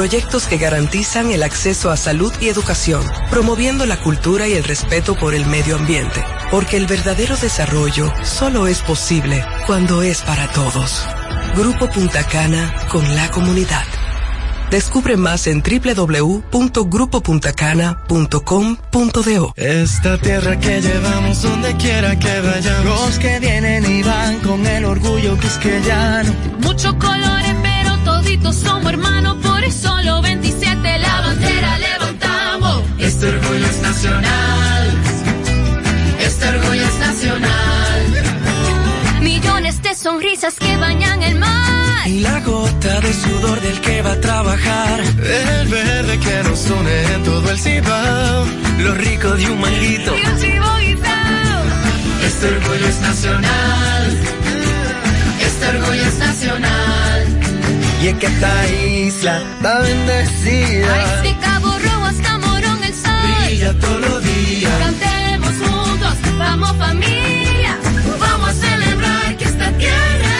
proyectos que garantizan el acceso a salud y educación, promoviendo la cultura y el respeto por el medio ambiente, porque el verdadero desarrollo solo es posible cuando es para todos. Grupo Punta Cana con la comunidad. Descubre más en www.grupopuntacana.com.do. Esta tierra que llevamos donde quiera que vayamos. Los que vienen y van con el orgullo quisqueyano. Muchos colores, somos hermanos. Por eso los 27 la bandera levantamos. Este orgullo es nacional. Este orgullo es nacional. Millones de sonrisas que bañan el mar y la gota de sudor del que va a trabajar. El verde que nos une en todo el cibao. Lo rico de un manguito. Este orgullo es nacional. Este orgullo es nacional. Y en que esta isla está bendecida. Desde Cabo Rojo hasta Morón el sol. Brilla todos los días. Cantemos juntos, vamos familia. Vamos a celebrar que esta tierra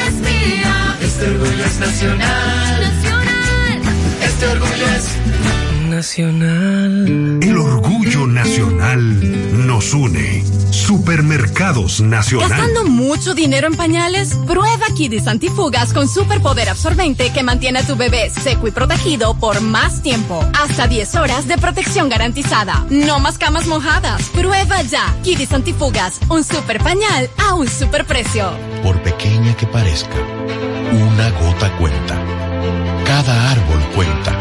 este orgullo es nacional. Nacional. Este orgullo es nacional. El orgullo nacional nos une. Supermercados Nacional. ¿Gastando mucho dinero en pañales? Prueba Kidis Antifugas con superpoder absorbente que mantiene a tu bebé seco y protegido por más tiempo. Hasta 10 horas de protección garantizada. No más camas mojadas. Prueba ya. Kidis Antifugas, un super pañal a un super precio. Por pequeña que parezca una gota cuenta. Cada árbol cuenta.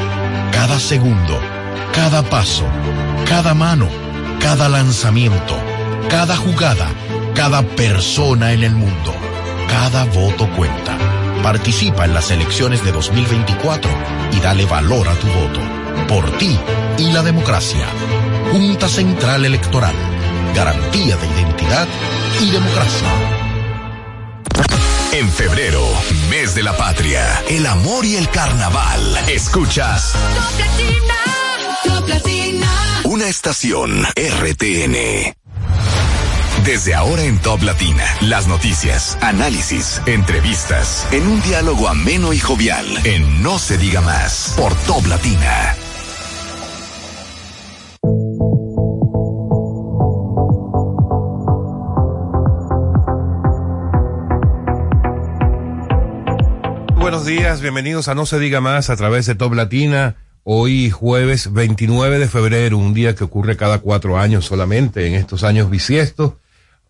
Cada segundo. Cada paso. Cada mano. Cada lanzamiento. Cada jugada. Cada persona en el mundo. Cada voto cuenta. Participa en las elecciones de 2024 y dale valor a tu voto. Por ti y la democracia. Junta Central Electoral. Garantía de identidad y democracia. En febrero, mes de la patria, el amor y el carnaval. Escuchas. Top Latina, Una estación RTN. Desde ahora en Top Latina, las noticias, análisis, entrevistas, en un diálogo ameno y jovial, en No se diga más, por Top Latina. buenos días, bienvenidos a No se diga más a través de Top Latina. Hoy jueves 29 de febrero, un día que ocurre cada cuatro años solamente, en estos años bisiestos,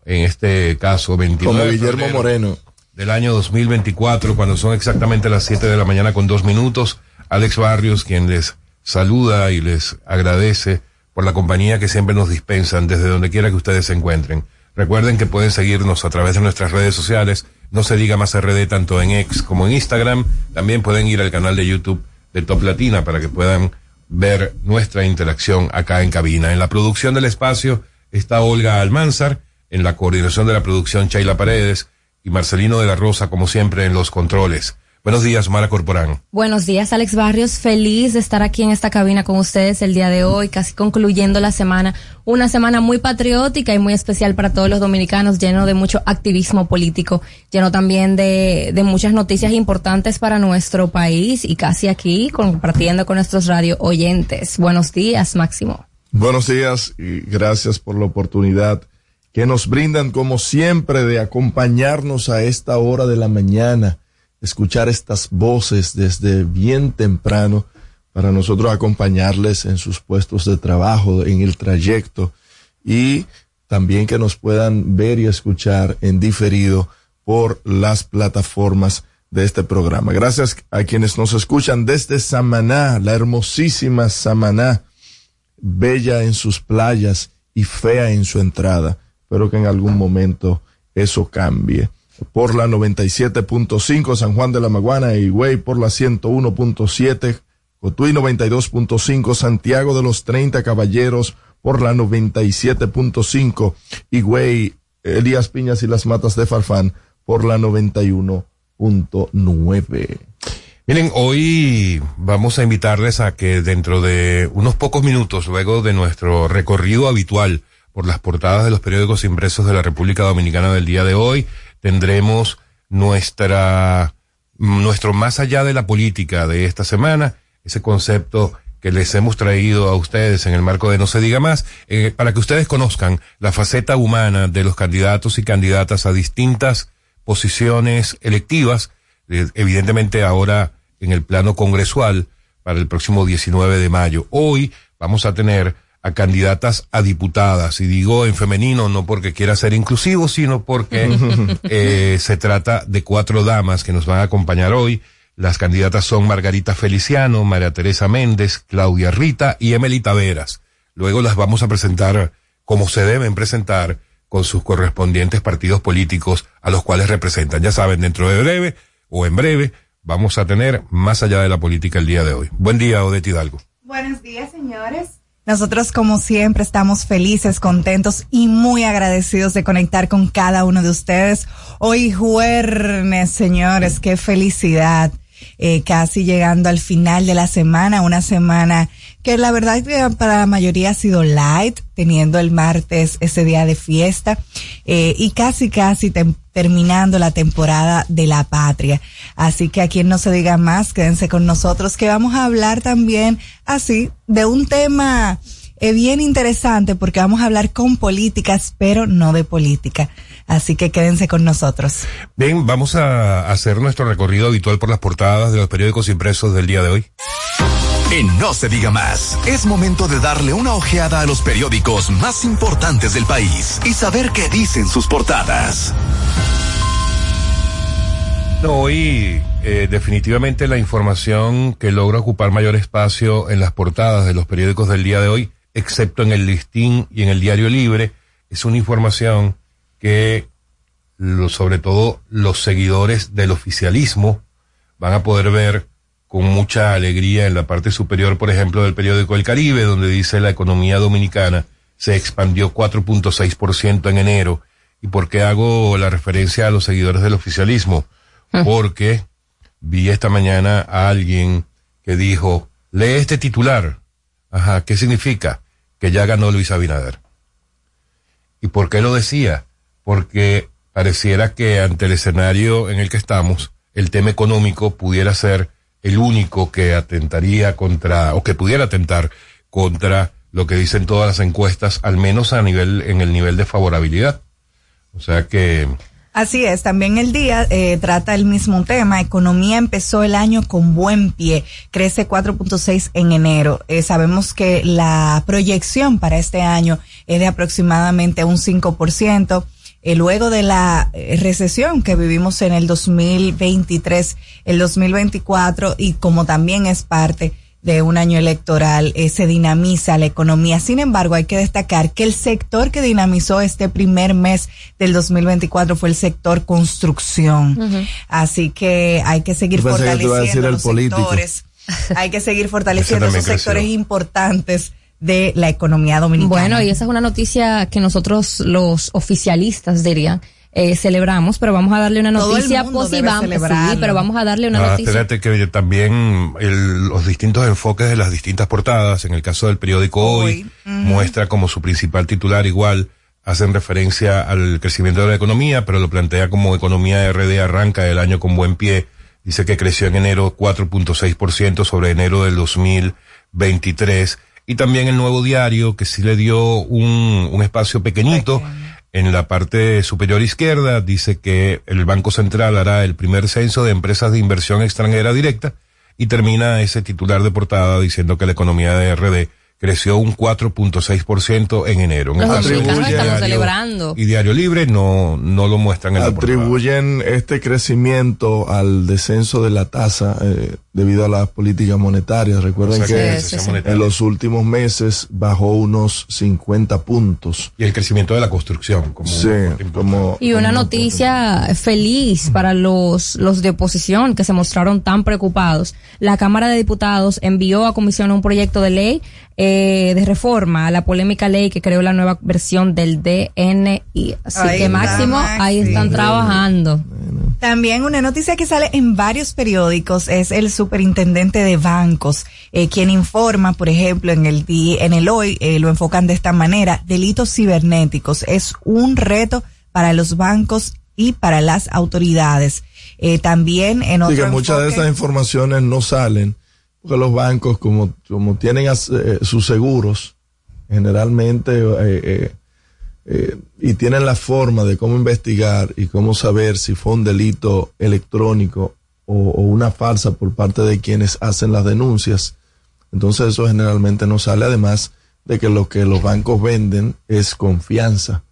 en este caso 29 Como Guillermo Moreno. Del año 2024, cuando son exactamente las 7 de la mañana con dos minutos. Alex Barrios, quien les saluda y les agradece por la compañía que siempre nos dispensan desde donde quiera que ustedes se encuentren. Recuerden que pueden seguirnos a través de nuestras redes sociales no se diga más RD tanto en X como en Instagram. También pueden ir al canal de YouTube de Top Latina para que puedan ver nuestra interacción acá en cabina. En la producción del espacio está Olga Almanzar, en la coordinación de la producción Chayla Paredes y Marcelino de la Rosa, como siempre, en los controles. Buenos días, Mara Corporán. Buenos días, Alex Barrios. Feliz de estar aquí en esta cabina con ustedes el día de hoy, casi concluyendo la semana. Una semana muy patriótica y muy especial para todos los dominicanos, lleno de mucho activismo político, lleno también de, de muchas noticias importantes para nuestro país y casi aquí compartiendo con nuestros radio oyentes. Buenos días, Máximo. Buenos días y gracias por la oportunidad que nos brindan, como siempre, de acompañarnos a esta hora de la mañana escuchar estas voces desde bien temprano para nosotros acompañarles en sus puestos de trabajo, en el trayecto y también que nos puedan ver y escuchar en diferido por las plataformas de este programa. Gracias a quienes nos escuchan desde Samaná, la hermosísima Samaná, bella en sus playas y fea en su entrada. Espero que en algún momento eso cambie por la 97.5 San Juan de la Maguana y Güey por la 101.7 Cotuí 92.5 Santiago de los 30 Caballeros por la 97.5 y Güey Elías Piñas y las Matas de Farfán por la 91.9. Miren, hoy vamos a invitarles a que dentro de unos pocos minutos, luego de nuestro recorrido habitual por las portadas de los periódicos impresos de la República Dominicana del día de hoy, tendremos nuestra, nuestro más allá de la política de esta semana, ese concepto que les hemos traído a ustedes en el marco de No se diga más, eh, para que ustedes conozcan la faceta humana de los candidatos y candidatas a distintas posiciones electivas, eh, evidentemente ahora en el plano congresual para el próximo 19 de mayo. Hoy vamos a tener a candidatas a diputadas, y digo en femenino no porque quiera ser inclusivo, sino porque eh, se trata de cuatro damas que nos van a acompañar hoy. Las candidatas son Margarita Feliciano, María Teresa Méndez, Claudia Rita y Emily Taveras. Luego las vamos a presentar como se deben presentar con sus correspondientes partidos políticos a los cuales representan. Ya saben, dentro de breve o en breve vamos a tener más allá de la política el día de hoy. Buen día, Odette Hidalgo. Buenos días, señores. Nosotros, como siempre, estamos felices, contentos y muy agradecidos de conectar con cada uno de ustedes. Hoy jueves, señores, qué felicidad. Eh, casi llegando al final de la semana, una semana que la verdad para la mayoría ha sido light, teniendo el martes ese día de fiesta eh, y casi casi terminando la temporada de la patria. Así que a quien no se diga más, quédense con nosotros que vamos a hablar también así de un tema eh, bien interesante porque vamos a hablar con políticas, pero no de política. Así que quédense con nosotros. Bien, vamos a hacer nuestro recorrido habitual por las portadas de los periódicos impresos del día de hoy. En No se diga más, es momento de darle una ojeada a los periódicos más importantes del país y saber qué dicen sus portadas. hoy eh, definitivamente la información que logra ocupar mayor espacio en las portadas de los periódicos del día de hoy, excepto en el listín y en el diario libre, es una información que sobre todo los seguidores del oficialismo van a poder ver con mucha alegría en la parte superior, por ejemplo, del periódico El Caribe, donde dice la economía dominicana se expandió 4.6% en enero. ¿Y por qué hago la referencia a los seguidores del oficialismo? Ah. Porque vi esta mañana a alguien que dijo, lee este titular. Ajá, ¿qué significa? Que ya ganó Luis Abinader. ¿Y por qué lo decía? Porque pareciera que ante el escenario en el que estamos, el tema económico pudiera ser el único que atentaría contra, o que pudiera atentar contra lo que dicen todas las encuestas, al menos a nivel, en el nivel de favorabilidad. O sea que. Así es, también el día eh, trata el mismo tema. Economía empezó el año con buen pie, crece 4.6 en enero. Eh, sabemos que la proyección para este año es de aproximadamente un 5%. Eh, luego de la eh, recesión que vivimos en el 2023, el 2024 y como también es parte de un año electoral, eh, se dinamiza la economía. Sin embargo, hay que destacar que el sector que dinamizó este primer mes del 2024 fue el sector construcción. Así que hay que seguir fortaleciendo los sectores. Hay que seguir fortaleciendo esos sectores importantes de la economía dominicana. Bueno, y esa es una noticia que nosotros los oficialistas dirían. Eh, celebramos, pero vamos a darle una noticia positiva. Sí, pero vamos a darle una ah, noticia. Espérate que también los distintos enfoques de las distintas portadas, en el caso del periódico Hoy, muestra como su principal titular igual hacen referencia al crecimiento de la economía, pero lo plantea como economía RD arranca el año con buen pie. Dice que creció en enero 4.6% sobre enero del 2023 y también el nuevo diario que sí le dio un, un espacio pequeñito en la parte superior izquierda, dice que el Banco Central hará el primer censo de empresas de inversión extranjera directa y termina ese titular de portada diciendo que la economía de RD creció un 4.6% en enero. Los dominicanos estamos celebrando. Y Diario Libre no, no lo muestran en Atribuyen este crecimiento al descenso de la tasa eh, debido a las políticas monetarias. Recuerden que en los últimos meses bajó unos 50 puntos. Y el crecimiento de la construcción. Como sí, como, y una noticia feliz para los, los de oposición que se mostraron tan preocupados. La Cámara de Diputados envió a comisión un proyecto de ley eh, de reforma a la polémica ley que creó la nueva versión del DNI. Así que Máximo, ahí están trabajando. También una noticia que sale en varios periódicos es el superintendente de bancos, eh, quien informa, por ejemplo, en el en el hoy eh, lo enfocan de esta manera, delitos cibernéticos es un reto para los bancos y para las autoridades. Eh, también en otro muchas de esas informaciones no salen Porque los bancos, como, como tienen sus seguros, generalmente, eh, y tienen la forma de cómo investigar y cómo saber si fue un delito electrónico o, o una falsa por parte de quienes hacen las denuncias. Entonces eso generalmente no sale, además de que lo que los bancos venden es confianza.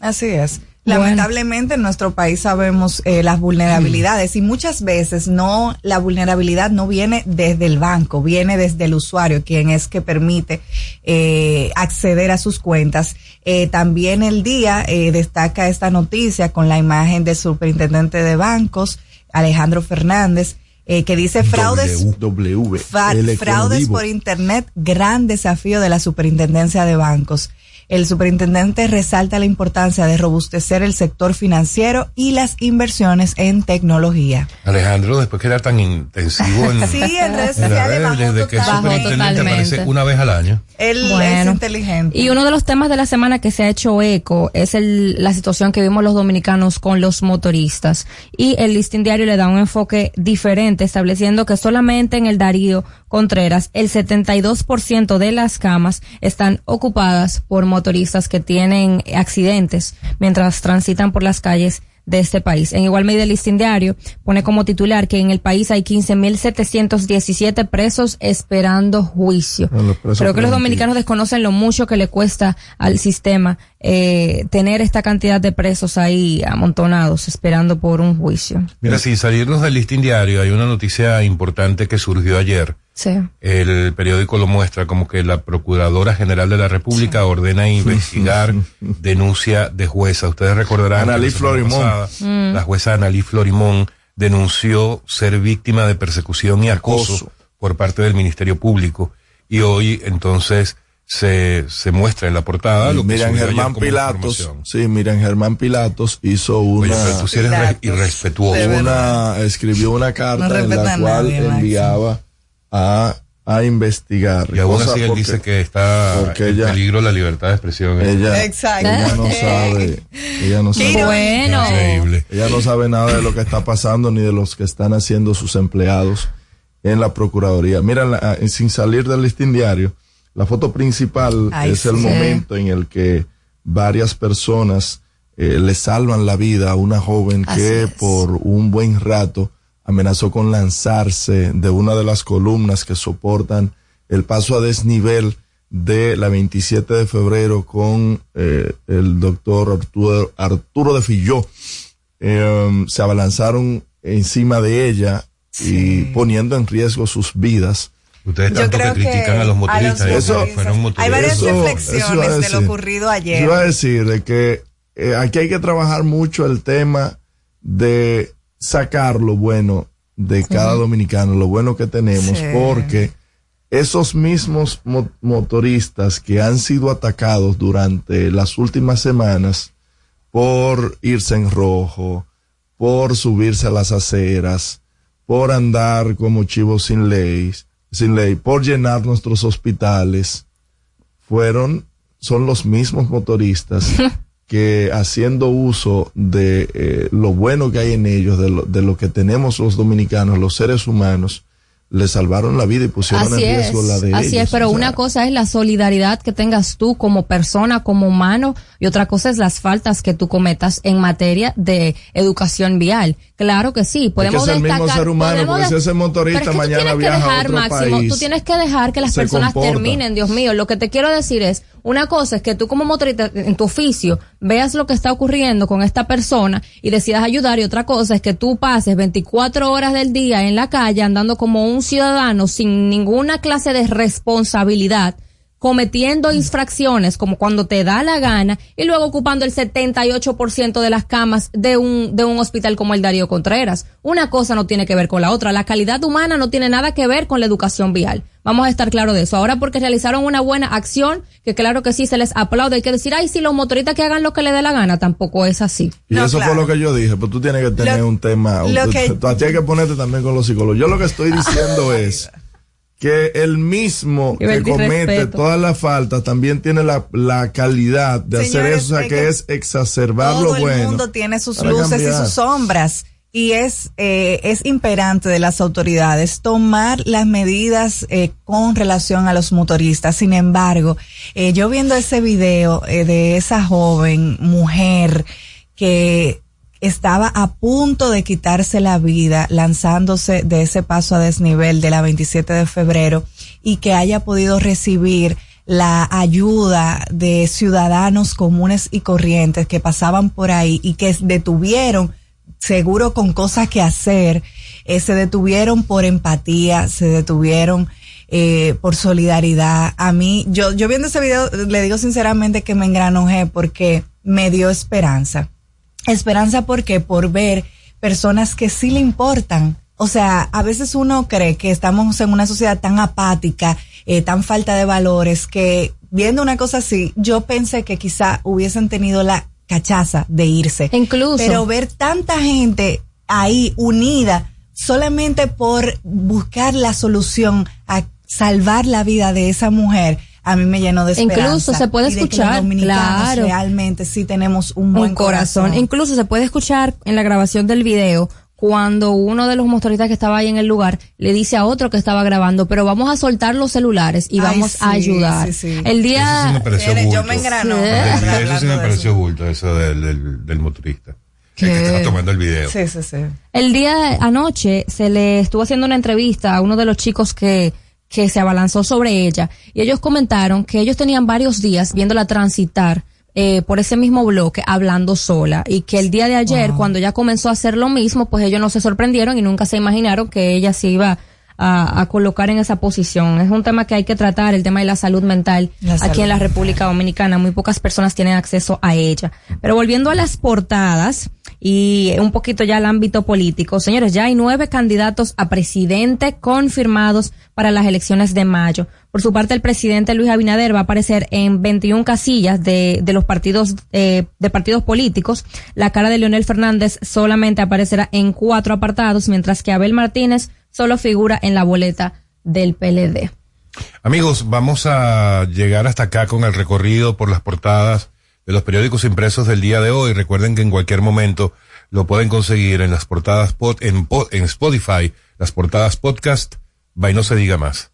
Así es. Lamentablemente en nuestro país sabemos eh, las vulnerabilidades y muchas veces no la vulnerabilidad no viene desde el banco, viene desde el usuario, quien es que permite eh, acceder a sus cuentas. Eh, también el día eh, destaca esta noticia con la imagen del superintendente de bancos, Alejandro Fernández, eh, que dice fraudes, W, w, fa- fraudes por internet, gran desafío de la superintendencia de bancos. El superintendente resalta la importancia de robustecer el sector financiero y las inversiones en tecnología. Alejandro, después que era tan intensivo en, Sí, en redes en la sociales red, bajó desde que es total- superintendente aparece una vez al año. Él es Bueno. inteligente. Y uno de los temas de la semana que se ha hecho eco es el, la situación que vimos los dominicanos con los motoristas. Y el listín diario le da un enfoque diferente, estableciendo que solamente en el Darío Contreras el 72% de las camas están ocupadas por motoristas que tienen accidentes mientras transitan por las calles de este país. En igual medida el listín diario pone como titular que en el país hay 15.717 presos esperando juicio. Bueno, los presos Creo que los dominicanos desconocen lo mucho que le cuesta al sistema eh, tener esta cantidad de presos ahí amontonados esperando por un juicio. Mira, sin salirnos del listín diario, hay una noticia importante que surgió ayer. Sí. El periódico lo muestra como que la Procuradora General de la República ordena investigar denuncia de jueza. Ustedes recordarán que Analí la Florimón. pasada, Mm. la jueza Analí Florimón denunció ser víctima de persecución y acoso, Acoso. por parte del Ministerio Público. Y hoy entonces se, se muestra en la portada lo que Germán Pilatos, sí, Miriam Germán Pilatos hizo Oye, una, pero tú sí eres re- irrespetuoso. una escribió una carta No en la cual nadie, enviaba a, a investigar. Y aún así él porque- dice que está porque en ella- peligro la libertad de expresión. ella, Exacto. ella no sabe, ella no sabe, Bueno. Ella no sabe nada de lo que está pasando ni de los que están haciendo sus empleados en la Procuraduría. Mira, la- eh, sin salir del listín diario, la foto principal Ay, es el sí. momento en el que varias personas eh, le salvan la vida a una joven Así que es. por un buen rato amenazó con lanzarse de una de las columnas que soportan el paso a desnivel de la 27 de febrero con eh, el doctor Arturo, Arturo de Filló. Eh, se abalanzaron encima de ella y poniendo en riesgo sus vidas. Ustedes Yo tanto que creo que critican a los motoristas. a los motoristas. fueron Hay motoristas. varias Eso- eso iba a reflexiones de lo decir. ocurrido Yo ayer. iba a decir de que eh, aquí hay que trabajar mucho el tema de sacar lo bueno de cada dominicano, lo bueno que tenemos, Sí. porque esos mismos mo- motoristas que han sido atacados durante las últimas semanas por irse en rojo, por subirse a las aceras, por andar como chivos sin ley, sin ley, por llenar nuestros hospitales, fueron, son los mismos motoristas que haciendo uso de eh, lo bueno que hay en ellos, de lo, de lo que tenemos los dominicanos, los seres humanos, le salvaron la vida y pusieron Así en es, riesgo la de así ellos. es, pero O sea, una cosa es la solidaridad que tengas tú como persona, como humano, y otra cosa es las faltas que tú cometas en materia de educación vial. Claro que sí, podemos es el mismo destacar. ser humano, podemos porque si ese motorista Pero es que mañana a dejar, otro Máximo, país, tú tienes que dejar que las personas comporta. terminen, Dios mío. Lo que te quiero decir es, una cosa es que tú como motorista en tu oficio veas lo que está ocurriendo con esta persona y decidas ayudar y otra cosa es que tú pases 24 horas del día en la calle andando como un ciudadano sin ninguna clase de responsabilidad cometiendo infracciones como cuando te da la gana y luego ocupando el 78% de las camas de un, de un hospital como el Darío Contreras. Una cosa no tiene que ver con la otra. La calidad humana no tiene nada que ver con la educación vial. Vamos a estar claro de eso. Ahora porque realizaron una buena acción, que claro que sí se les aplaude, hay que decir, ay, si los motoristas que hagan lo que les dé la gana, tampoco es así. Y No, eso claro. fue lo que yo dije, pues tú tienes que tener Lo- un tema, un- lo que- tú, tú tienes que ponerte también con los psicólogos. Yo lo que estoy diciendo es que el mismo que comete respeto. todas las faltas también tiene la, la calidad de hacer eso, o sea, que que es exacerbar Todo lo bueno. el mundo tiene sus luces cambiar. y sus sombras. y es, eh, es imperante de las autoridades tomar las medidas eh, con relación a los motoristas. Sin embargo, eh, yo viendo ese video eh, de esa joven mujer que estaba a punto de quitarse la vida lanzándose de ese paso a desnivel de la 27 de febrero y que haya podido recibir la ayuda de ciudadanos comunes y corrientes que pasaban por ahí y que detuvieron seguro con cosas que hacer, eh, se detuvieron por empatía, se detuvieron eh, por solidaridad. A mí, yo, yo viendo ese video, le digo sinceramente que me engranojé porque me dio esperanza. Esperanza porque por ver personas que sí le importan. O sea, a veces uno cree que estamos en una sociedad tan apática, eh, tan falta de valores, que viendo una cosa así, yo pensé que quizá hubiesen tenido la cachaza de irse. Incluso. Pero ver tanta gente ahí unida solamente por buscar la solución a salvar la vida de esa mujer, a mí me llenó de esperanza. Incluso se puede y de que escuchar, los dominicanos claro. realmente sí tenemos un buen un corazón. Incluso se puede escuchar en la grabación del video cuando uno de los motoristas que estaba ahí en el lugar le dice a otro que estaba grabando, pero vamos a soltar los celulares y Ay, vamos a ayudar. sí, sí. El día Eso sí me pareció Tiene- yo bulto. me engrano. Sí. Eso sí me de pareció bulto, eso del, del, del motorista. El que estaba tomando el video. Sí, sí, sí. El día anoche se le estuvo haciendo una entrevista a uno de los chicos que, que se abalanzó sobre ella y ellos comentaron que ellos tenían varios días viéndola transitar eh, por ese mismo bloque hablando sola y que el día de ayer cuando ella comenzó a hacer lo mismo pues ellos no se sorprendieron y nunca se imaginaron que ella se iba a, a colocar en esa posición. Es un tema que hay que tratar, el tema de la salud mental La aquí en la República Dominicana. Muy pocas personas tienen acceso a ella. Pero volviendo a las portadas y un poquito ya al ámbito político, señores, ya hay nueve candidatos a presidente confirmados para las elecciones de mayo. Por su parte, el presidente Luis Abinader va a aparecer en 21 casillas de, de los partidos, eh, de partidos políticos. La cara de Leonel Fernández solamente aparecerá en cuatro apartados, mientras que Abel Martínez solo figura en la boleta del PLD. Amigos, vamos a llegar hasta acá con el recorrido por las portadas de los periódicos impresos del día de hoy. Recuerden que en cualquier momento lo pueden conseguir en las portadas pod, en, Spotify, las portadas podcast, va y no se diga más.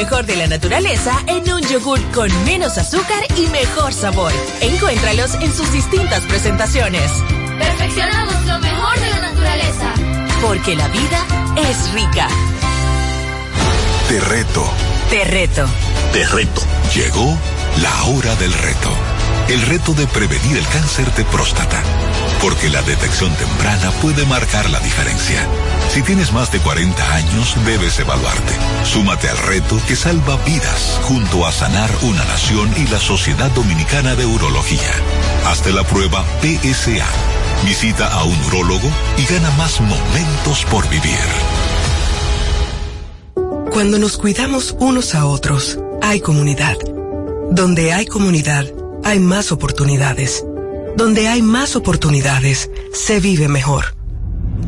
Mejor de la naturaleza en un yogur con menos azúcar y mejor sabor. Encuéntralos en sus distintas presentaciones. Perfeccionamos lo mejor de la naturaleza. Porque la vida es rica. Te reto. Te reto. Te reto. Llegó la hora del reto. El reto de prevenir el cáncer de próstata. Porque la detección temprana puede marcar la diferencia. Si tienes más de 40 años, debes evaluarte. Súmate al reto que salva vidas junto a Sanar una Nación y la Sociedad Dominicana de Urología. Hazte la prueba PSA. Visita a un urólogo y gana más momentos por vivir. Cuando nos cuidamos unos a otros, hay comunidad. Donde hay comunidad, hay más oportunidades. Donde hay más oportunidades, se vive mejor.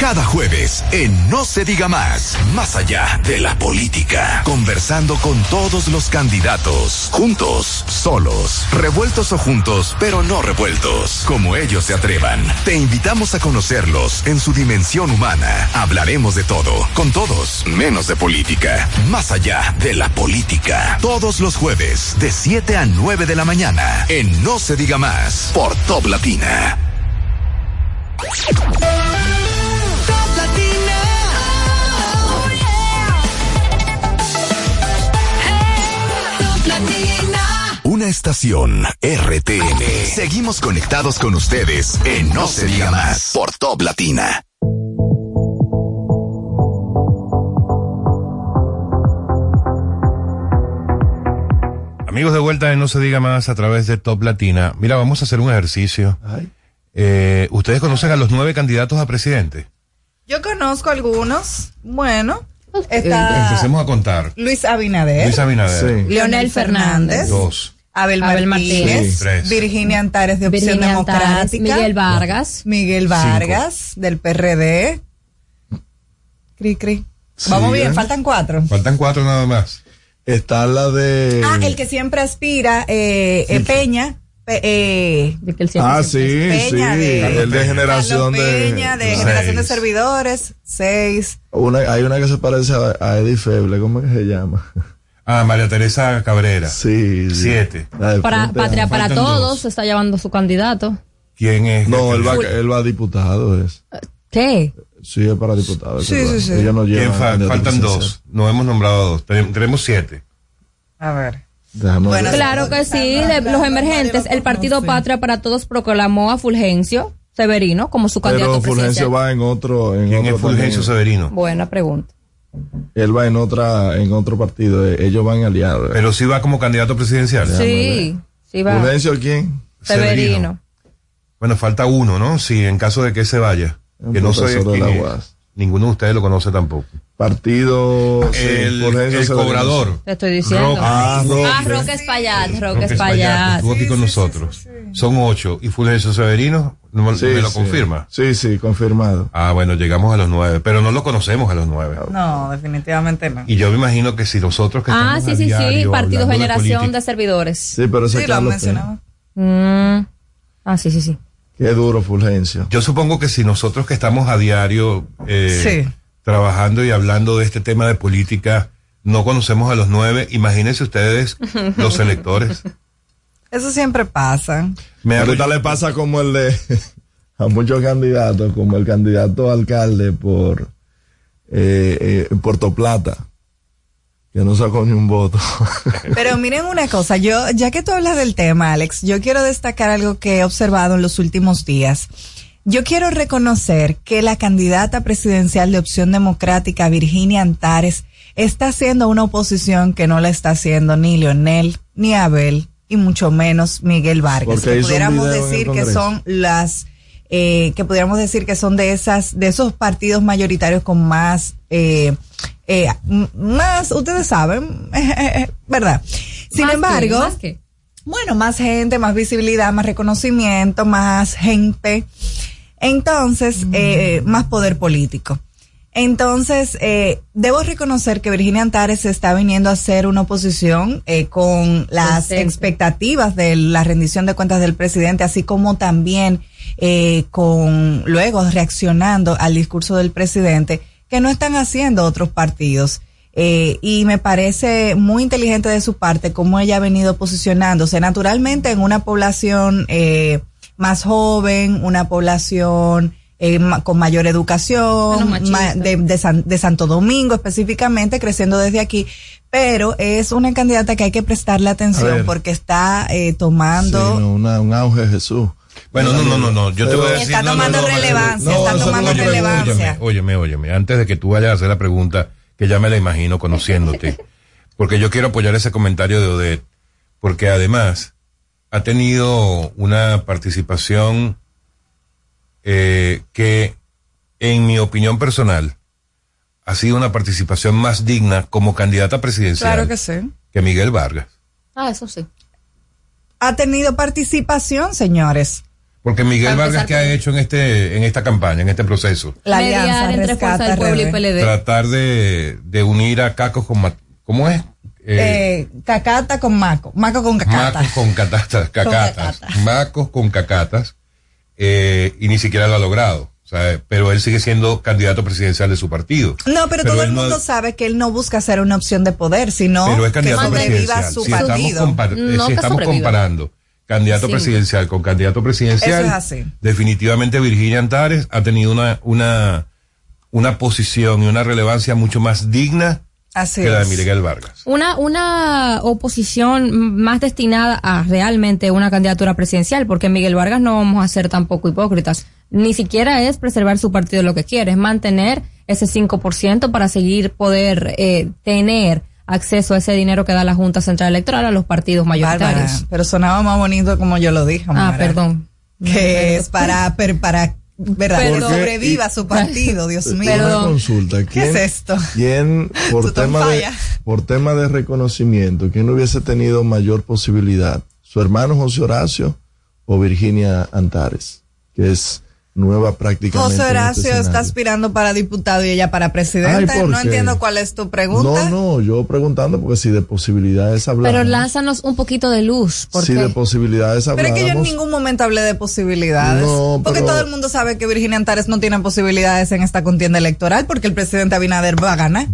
Cada jueves en No se diga más, más allá de la política, conversando con todos los candidatos, juntos, solos, revueltos o juntos, pero no revueltos, como ellos se atrevan. Te invitamos a conocerlos en su dimensión humana. Hablaremos de todo, con todos, menos de política, más allá de la política. Todos los jueves, de 7 a 9 de la mañana, en No se diga más, por Top Latina. Una estación RTN. Seguimos conectados con ustedes en No se diga más por Top Latina. Amigos de vuelta en No se diga más a través de Top Latina. Mira, vamos a hacer un ejercicio. Eh, ¿Ustedes conocen a los nueve candidatos a presidente? Yo conozco algunos. Bueno, está Empecemos a contar. Luis Abinader. Luis Abinader. Leonel Fernández. Dos. Abel, Abel Martínez, Martínez. Sí. Virginia Antares de Opción Virginia Antares, Democrática, Miguel Vargas. Miguel Vargas del PRD, Cri Cri. Vamos bien, faltan cuatro. Faltan cuatro nada más. Está la de. Ah, el que siempre aspira, eh, eh, Peña. Pe- eh, Ah, sí, sí. Peña de- el de generación Carlos de. Peña de generación de servidores, seis. Una, hay una que se parece a, a Eddie Feble, ¿cómo es que se llama? Ah, María Teresa Cabrera. Sí. sí. Siete. De Para Patria para Faltan Todos está llevando su candidato. ¿Quién es? No, él va, él va a diputado, es. ¿Qué? Sí, es para diputado. Sí, sí, sí. Ellos no ¿Quién llevan fa- candidato faltan dos. No hemos nombrado a dos. Ten- Tenemos siete. A ver. Déjame Bueno, ver. Claro que sí, de los emergentes, el Partido Patria para Todos proclamó a Fulgencio Severino como su candidato Pero Fulgencio presidencial. va en otro. En ¿Quién otro es Fulgencio también. Severino? Buena pregunta. Él va en otra, en otro partido. eh, Ellos van aliados. Pero sí va como candidato presidencial. Sí, sí va. ¿Fulgencio quién? Severino. Bueno, falta uno, ¿no? Sí, en caso de que se vaya. Un Que no de quién la es. UAS. Ninguno de ustedes lo conoce tampoco. Partido. sí, El, cobrador. Te estoy diciendo. Roque. Ah, Roque. Ah, Roque Espaillat, Roque Espaillat, estuvo aquí con nosotros. Son ocho. ¿Y Fulgencio Severino? ¿No me- Sí, ¿Me lo sí. confirma? Sí, sí, confirmado. Ah, bueno, llegamos a los nueve. Pero no lo conocemos a los nueve. No, definitivamente no. Y yo me imagino que si nosotros que Ah, estamos sí, a sí, sí, Partido de Generación política- de Servidores. Sí, pero ese Sí, lo Carlos mencionaba. Mm. Ah, sí, sí, sí. Qué duro Fulgencio. Yo supongo que si nosotros que estamos a diario eh, trabajando y hablando de este tema de política, no conocemos a los nueve, imagínense ustedes los electores. Eso siempre pasa. Me Ahorita le pasa como el de a muchos candidatos, como el candidato a alcalde por eh, eh, Puerto Plata, que no sacó ni un voto. Pero miren una cosa, yo, ya que tú hablas del tema, Alex, yo quiero destacar algo que he observado en los últimos días. Yo quiero reconocer que la candidata presidencial de Opción Democrática, Virginia Antares, está haciendo una oposición que no la está haciendo ni Leonel, ni Abel, y mucho menos Miguel Vargas. Porque Que pudiéramos decir que son las, eh, que pudiéramos decir que son de esas, de esos partidos mayoritarios con más, eh, eh, más, ustedes saben, ¿verdad? Sin embargo, ¿Más qué? bueno, más gente, más visibilidad, más reconocimiento, más gente. Entonces, eh, más poder político. Entonces, eh, debo reconocer que Virginia Antares está viniendo a hacer una oposición eh, con las expectativas de la rendición de cuentas del presidente, así como también eh, con luego reaccionando al discurso del presidente, que no están haciendo otros partidos. Eh, y me parece muy inteligente de su parte cómo ella ha venido posicionándose naturalmente en una población eh, más joven, una población eh, ma- con mayor educación, ma- de, de San- de Santo Domingo específicamente, creciendo desde aquí, pero es una candidata que hay que prestarle atención ver. porque está eh, Sí, tomando... no, una- un auge Jesús. Bueno, no, no, no, no, yo te voy a decir. Está no, tomando no, no, relevancia, no, está tomando óyeme, relevancia. Óyeme, óyeme, óyeme, antes de que tú vayas a hacer la pregunta, que ya me la imagino conociéndote, porque yo quiero apoyar ese comentario de Odette, porque además ha tenido una participación eh, que, en mi opinión personal, ha sido una participación más digna como candidata presidencial Claro que sí. que Miguel Vargas. Ah, eso sí. ha tenido participación, señores. Porque Miguel Vargas, ¿qué ha hecho en este en esta campaña, en este proceso? La alianza entre Fuerza del Pueblo y PLD. Tratar de, de unir a Cacos con... ¿Cómo es? Eh, cacata con Maco. Maco con cacata. Macos con catatas, cacatas. Macos con cacatas. Eh, y ni siquiera lo ha logrado. Pero él sigue siendo candidato presidencial de su partido. No, pero, todo el mundo sabe que él no busca ser una opción de poder, sino pero es candidato que presidencial. su si partido. Estamos No si estamos comparando candidato Sí. presidencial con candidato presidencial, Eso es así. definitivamente Virginia Antares ha tenido una, una, una posición y una relevancia mucho más digna Así que la de. Miguel Vargas. Una, una oposición más destinada a realmente una candidatura presidencial, porque Miguel Vargas no vamos a ser tampoco hipócritas. Ni siquiera es preservar su partido lo que quiere, es mantener ese 5% para seguir poder eh, tener acceso a ese dinero que da la Junta Central Electoral a los partidos mayoritarios. Bárbara, pero sonaba más bonito como yo lo dije. Ah, perdón. Que es para, para, ¿verdad? Sobreviva su partido, Dios mío. Una consulta. ¿Qué ¿Quién, es esto? ¿Quién, por tema, de, por tema de reconocimiento, quién hubiese tenido mayor posibilidad? ¿Su hermano José Horacio o Virginia Antares? Que es nueva prácticamente. José este Horacio está aspirando para diputado y ella para presidente. Ay, ¿por no qué? entiendo cuál es tu pregunta. No, no, yo preguntando porque si de posibilidades hablamos. Pero lánzanos un poquito de luz, porque si de posibilidades Pero hablamos. es que yo en ningún momento hablé de posibilidades. No, porque pero- todo el mundo sabe que Virginia Antares no tiene posibilidades en esta contienda electoral porque el presidente Abinader va a ganar.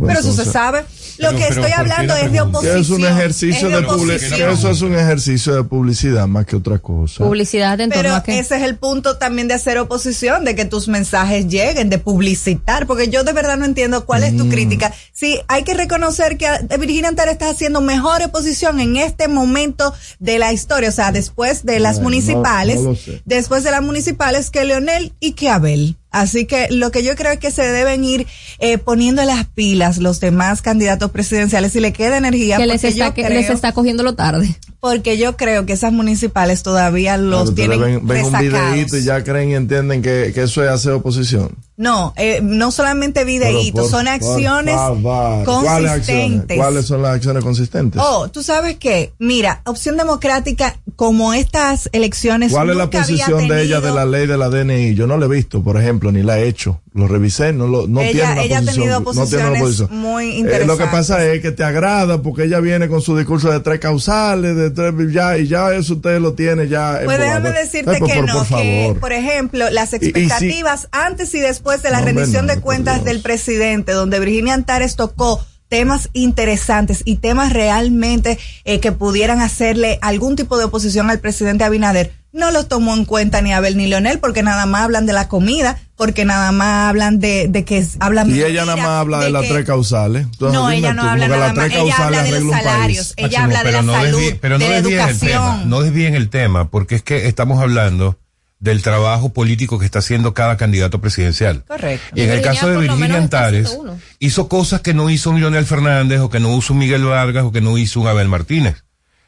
pero eso se entonces- sabe. Lo que pero estoy ¿por qué hablando la es de oposición. Es un ejercicio es de, publi- oposición. que eso es un ejercicio de publicidad más que otra cosa. publicidad en torno Pero a qué. ese es el punto también de hacer oposición, de que tus mensajes lleguen, de publicitar, porque yo de verdad no entiendo cuál Mm. es tu crítica. Sí, hay que reconocer que a- Virginia Antares está haciendo mejor oposición en este momento de la historia, o sea, después de las municipales, no- no lo sé. después de las municipales que Leonel y que Abel. Así que lo que yo creo es que se deben ir eh, poniendo las pilas los demás candidatos presidenciales y le queda energía. que les porque está, yo que creo- les está cogiendo lo tarde. porque yo creo que esas municipales todavía los Ustedes tienen ven, ven un videíto y ya creen y entienden que, que eso es hacer oposición. No, eh, no solamente videitos, son acciones por favor, ¿Cuáles acciones? consistentes. ¿Cuáles son las acciones consistentes? Oh, tú sabes que, mira, Opción Democrática, como estas elecciones. ¿Cuál es la posición de ella de la ley de la DNI? Yo no la he visto, por ejemplo, ni la he hecho. Lo revisé, no lo, no Ella- tiene una ella ha posición. tenido no tiene una posiciones posición. muy Eh, lo que interesantes. pasa es que te agrada porque ella viene con su discurso de tres causales, de tres, ya, y ya eso usted lo tiene ya. Pues déjame decirte Ay, por- que por- no, por que por ejemplo las Y- y si- expectativas antes y después de la No, rendición no, de cuentas del presidente, donde Virginia Antares tocó temas interesantes y temas realmente eh, que pudieran hacerle algún tipo de oposición al presidente Abinader, no los tomó en cuenta ni Abel ni Leonel porque nada más hablan de la comida, porque nada más hablan de, de que hablan Y ella nada más habla de, las que- tres causales. Entonces, No, ella no habla nada las tres más. Ella causales habla de los salarios. Ella Máximo, habla de pero la no salud, desvíe- pero no de la desvíen el tema, educación. no desvíen el tema, porque es que estamos hablando del trabajo político que está haciendo cada candidato presidencial. Correcto. Y en el caso de Virginia Antares, hizo cosas que no hizo un Leonel Fernández, o que no hizo un Miguel Vargas, o que no hizo un Abel Martínez.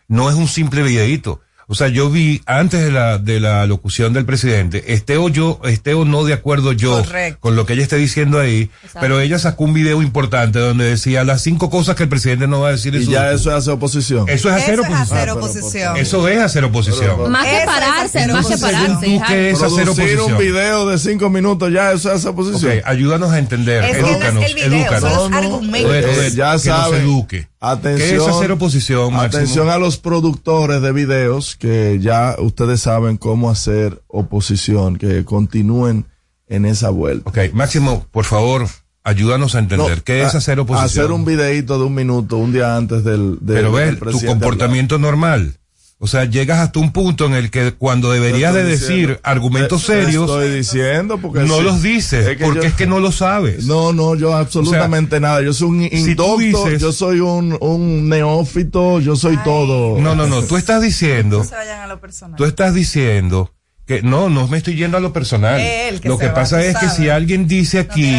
No es un simple videíto. O sea, yo vi antes de la, de la locución del presidente, esté o yo, esté o no de acuerdo yo Correcto. con lo que ella esté diciendo ahí, pero ella sacó un video importante donde decía las cinco cosas que el presidente no va a decir en Y su ya eso es hacer oposición. Eso es hacer Eso es oposición. hacer oposición. Eso es hacer oposición. Más que es pararse, más que pararse. ¿Tú qué es hacer Producir oposición? un video de cinco minutos, ya eso es hacer oposición. Ok, ayúdanos a entender, Es que no es el video, son los argumentos. Eh, ya que nos eduque. Atención. ¿Qué es hacer oposición, Máximo? Atención a los productores de videos que ya ustedes saben cómo hacer oposición, que continúen en esa vuelta. Ok, Máximo, por favor, ayúdanos a entender. No, ¿Qué es hacer oposición? Hacer un videíto de un minuto, un día antes del, del- Pero ver, tu comportamiento normal. O sea, llegas hasta un punto en el que cuando deberías Te de decir diciendo. argumentos Te- te serios, estoy diciendo porque no sí. los dices, Es que porque yo- es que no lo sabes. No, no, yo absolutamente nada. Yo soy un si indocto, dices- yo soy un, un neófito, yo soy todo. No, no, no, tú estás diciendo, No se vayan a lo personal. tú estás diciendo que no, no me estoy yendo a lo personal. Que lo que va, pasa es que si alguien dice aquí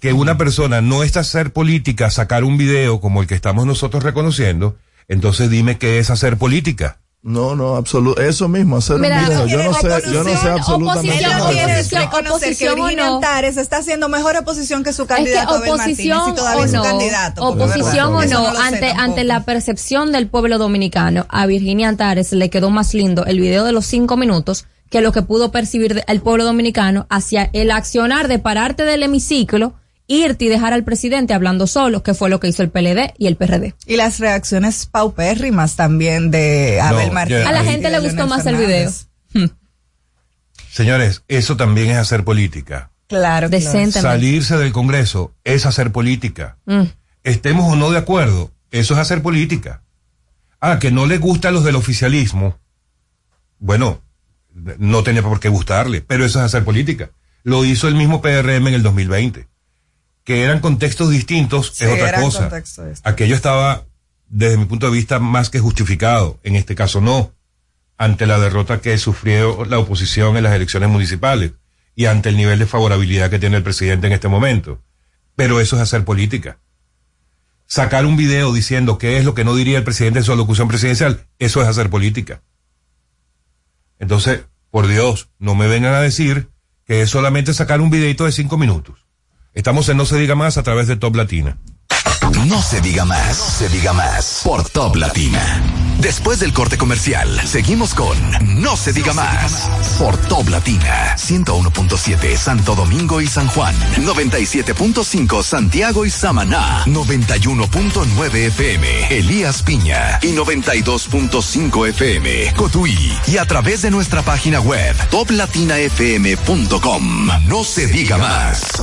que una persona no está a hacer política, sacar un video como el que estamos nosotros reconociendo, entonces dime qué es hacer política. No, no, absoluto. Eso mismo, hacer Mira, un video. Yo no sé, yo no sé oposición, absolutamente oposición, nada. quiere oposición, reconocer que oposición Virginia no. Antares está haciendo mejor oposición que su Es que candidato Abel oposición Martínez y todavía o es su no, candidato. oposición o no, sé ante, ante la percepción del pueblo dominicano, a Virginia Antares le quedó más lindo el video de los cinco minutos que lo que pudo percibir el pueblo dominicano hacia el accionar de pararte del hemiciclo, irte y dejar al presidente hablando solo, que fue lo que hizo el PLD y el PRD. Y las reacciones paupérrimas también de Abel No, Martínez. A la gente le gustó más el video. Fernández. Señores, eso también es hacer política. Claro, claro. Decentemente. Salirse del Congreso es hacer política. Mm. Estemos o no de acuerdo, eso es hacer política. Ah, que no le gusta a los del oficialismo. Bueno, no tenía por qué gustarle, pero eso es hacer política. Lo hizo el mismo PRM en el 2020. Que eran contextos distintos Sí, es otra cosa. Aquello estaba, desde mi punto de vista, más que justificado. En este caso no. Ante la derrota que sufrió la oposición en las elecciones municipales y ante el nivel de favorabilidad que tiene el presidente en este momento. Pero eso es hacer política. Sacar un video diciendo qué es lo que no diría el presidente en su alocución presidencial, eso es hacer política. Entonces, por Dios, no me vengan a decir que es solamente sacar un videito de cinco minutos. Estamos en No se diga más a través de Top Latina. No se diga más, se diga más por Top Latina. Después del corte comercial, seguimos con No se diga más por Top Latina 101.7 Santo Domingo y San Juan, 97.5 Santiago y Samaná, 91.9 FM Elías Piña y 92.5 FM Cotuí y a través de nuestra página web toplatinafm.com. No se diga más.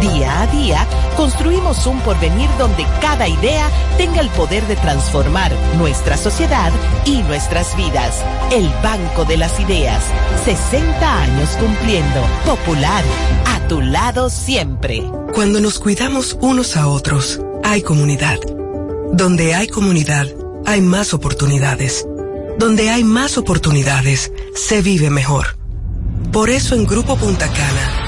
Día a día construimos un porvenir donde cada idea tenga el poder de transformar nuestra sociedad y nuestras vidas. El Banco de las Ideas. 60 años cumpliendo. Popular. A tu lado siempre. Cuando nos cuidamos unos a otros, hay comunidad. Donde hay comunidad, hay más oportunidades. Donde hay más oportunidades, se vive mejor. Por eso en Grupo Punta Cana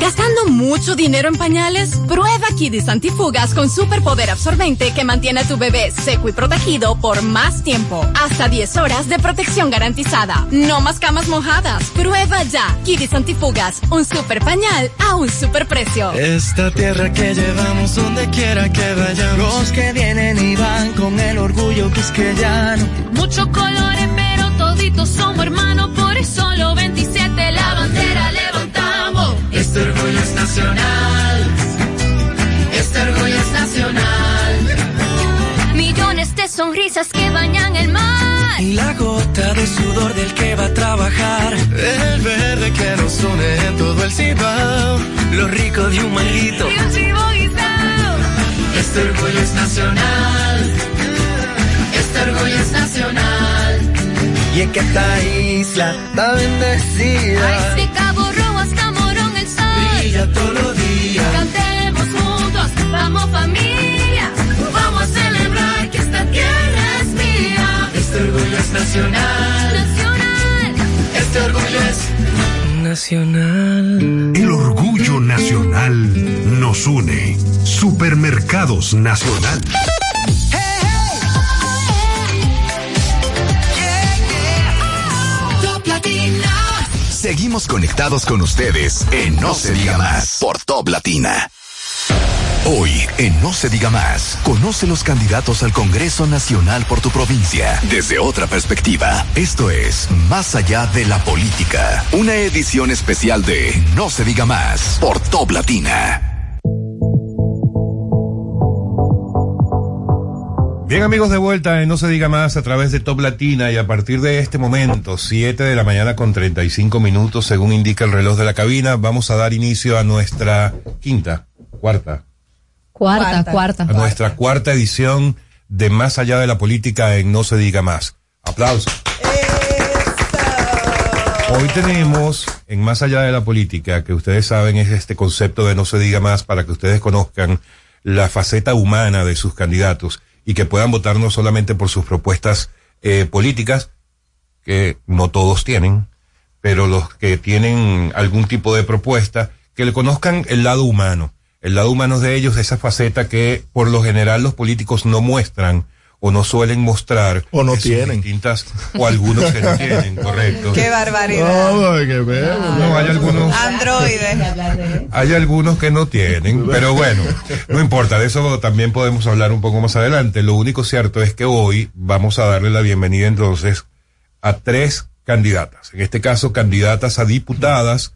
¿Gastando mucho dinero en pañales? Prueba Kidis Antifugas con superpoder absorbente que mantiene a tu bebé seco y protegido por más tiempo. Hasta 10 horas de protección garantizada. No más camas mojadas. Prueba ya. Kidis Antifugas, un super pañal a un super precio. Esta tierra que llevamos donde quiera que vayamos. Los que vienen y van con el orgullo quisqueyano. Muchos colores, pero toditos somos hermanos. Por eso los 27 la bandera levantamos. Este orgullo es nacional. Este orgullo es nacional. Millones de sonrisas que bañan el mar. Y la gota de sudor del que va a trabajar. El verde que nos une en todo el cibao. Lo rico de un manguito. Y un chivo guisado. Este orgullo es nacional. Este orgullo es nacional. Y es que esta isla está bendecida. Todos los días. Cantemos juntos, vamos familia. Vamos a celebrar que esta tierra es mía. Este orgullo es nacional. Nacional. Este orgullo es nacional. El orgullo nacional nos une. Supermercados Nacional. Seguimos conectados con ustedes en No, se diga más por Top Latina. Hoy, en No se diga más, conoce los candidatos al Congreso Nacional por tu provincia desde otra perspectiva. Esto es Más allá de la política, una edición especial de No se diga más por Top Latina. Bien amigos de vuelta en No se diga más a través de Top Latina y a partir de este momento, 7 de la mañana con 35 minutos según indica el reloj de la cabina, vamos a dar inicio a nuestra quinta, cuarta. Cuarta, cuarta. A nuestra cuarta edición de Más allá de la política en No se diga más. Aplausos. Hoy tenemos en Más allá de la política, que ustedes saben es este concepto de No se diga más para que ustedes conozcan la faceta humana de sus candidatos y que puedan votar no solamente por sus propuestas eh, políticas, que no todos tienen, pero los que tienen algún tipo de propuesta, que le conozcan el lado humano, el lado humano de ellos, esa faceta que por lo general los políticos no muestran o no suelen mostrar. O no tienen. Distintas, o algunos que no tienen, correcto. Qué barbaridad. No, hay que ver. No, hay algunos. Androide. Hay algunos que no tienen, pero bueno, no importa, de eso también podemos hablar un poco más adelante. Lo único cierto es que hoy vamos a darle la bienvenida entonces a tres candidatas, en este caso candidatas a diputadas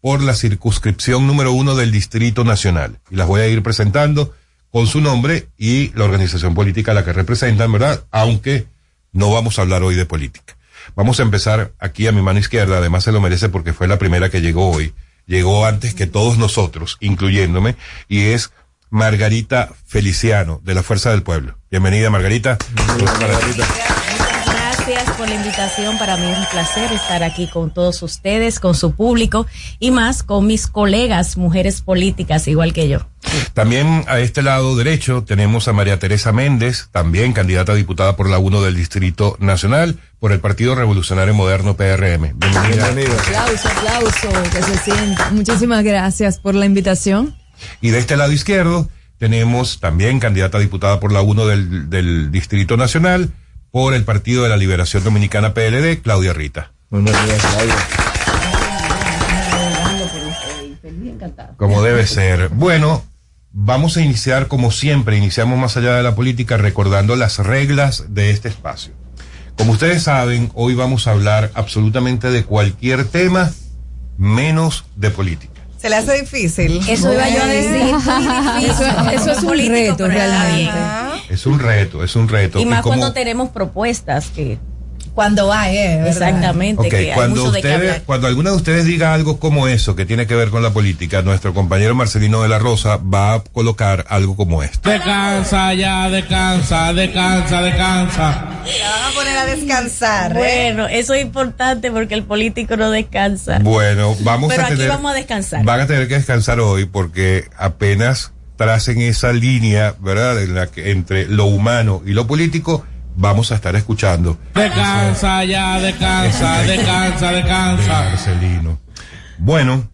por la circunscripción número uno del Distrito Nacional. Y las voy a ir presentando con su nombre y la organización política a la que representan, ¿verdad? Aunque no vamos a hablar hoy de política. Vamos a empezar aquí a mi mano izquierda, además se lo merece porque fue la primera que llegó hoy. Llegó antes que todos nosotros, incluyéndome, y es Margarita Feliciano, de la Fuerza del Pueblo. Bienvenida, Margarita. Gracias por la invitación. Para mí es un placer estar aquí con todos ustedes, con su público y más con mis colegas, mujeres políticas, igual que yo. También a este lado derecho tenemos a María Teresa Méndez, también candidata a diputada por la 1 del Distrito Nacional por el Partido Revolucionario Moderno PRM. Bienvenida. Aplauso, aplauso, que se sienta. Muchísimas gracias por la invitación. Y de este lado izquierdo tenemos también candidata a diputada por la 1 del, del Distrito Nacional por el Partido de la Liberación Dominicana PLD, Claudia Rita. Buenos días, Claudia. Como debe ser. Bueno, vamos a iniciar como siempre, iniciamos más allá de la política recordando las reglas de este espacio. Como ustedes saben, hoy vamos a hablar absolutamente de cualquier tema menos de política. Se le hace difícil. Eso iba yo a decir. Eso, eso es un reto realmente. Es un reto, es un reto. Y más como- cuando tenemos propuestas que Cuando hay, eh, ¿verdad? exactamente Ok, que hay cuando mucho de qué ustedes, cuando alguna de ustedes diga algo como eso que tiene que ver con la política, nuestro compañero Marcelino de la Rosa va a colocar algo como esto. Descansa ya, descansa, descansa, descansa. La van a poner a descansar. ¿eh? Bueno, eso es importante porque el político no descansa. Bueno, vamos Pero a aquí tener, vamos a descansar. van a tener que descansar hoy porque apenas tracen esa línea, ¿verdad? En la que, entre lo humano y lo político, vamos a estar escuchando. Descansa ya, descansa, descansa, descansa. Marcelino. Bueno,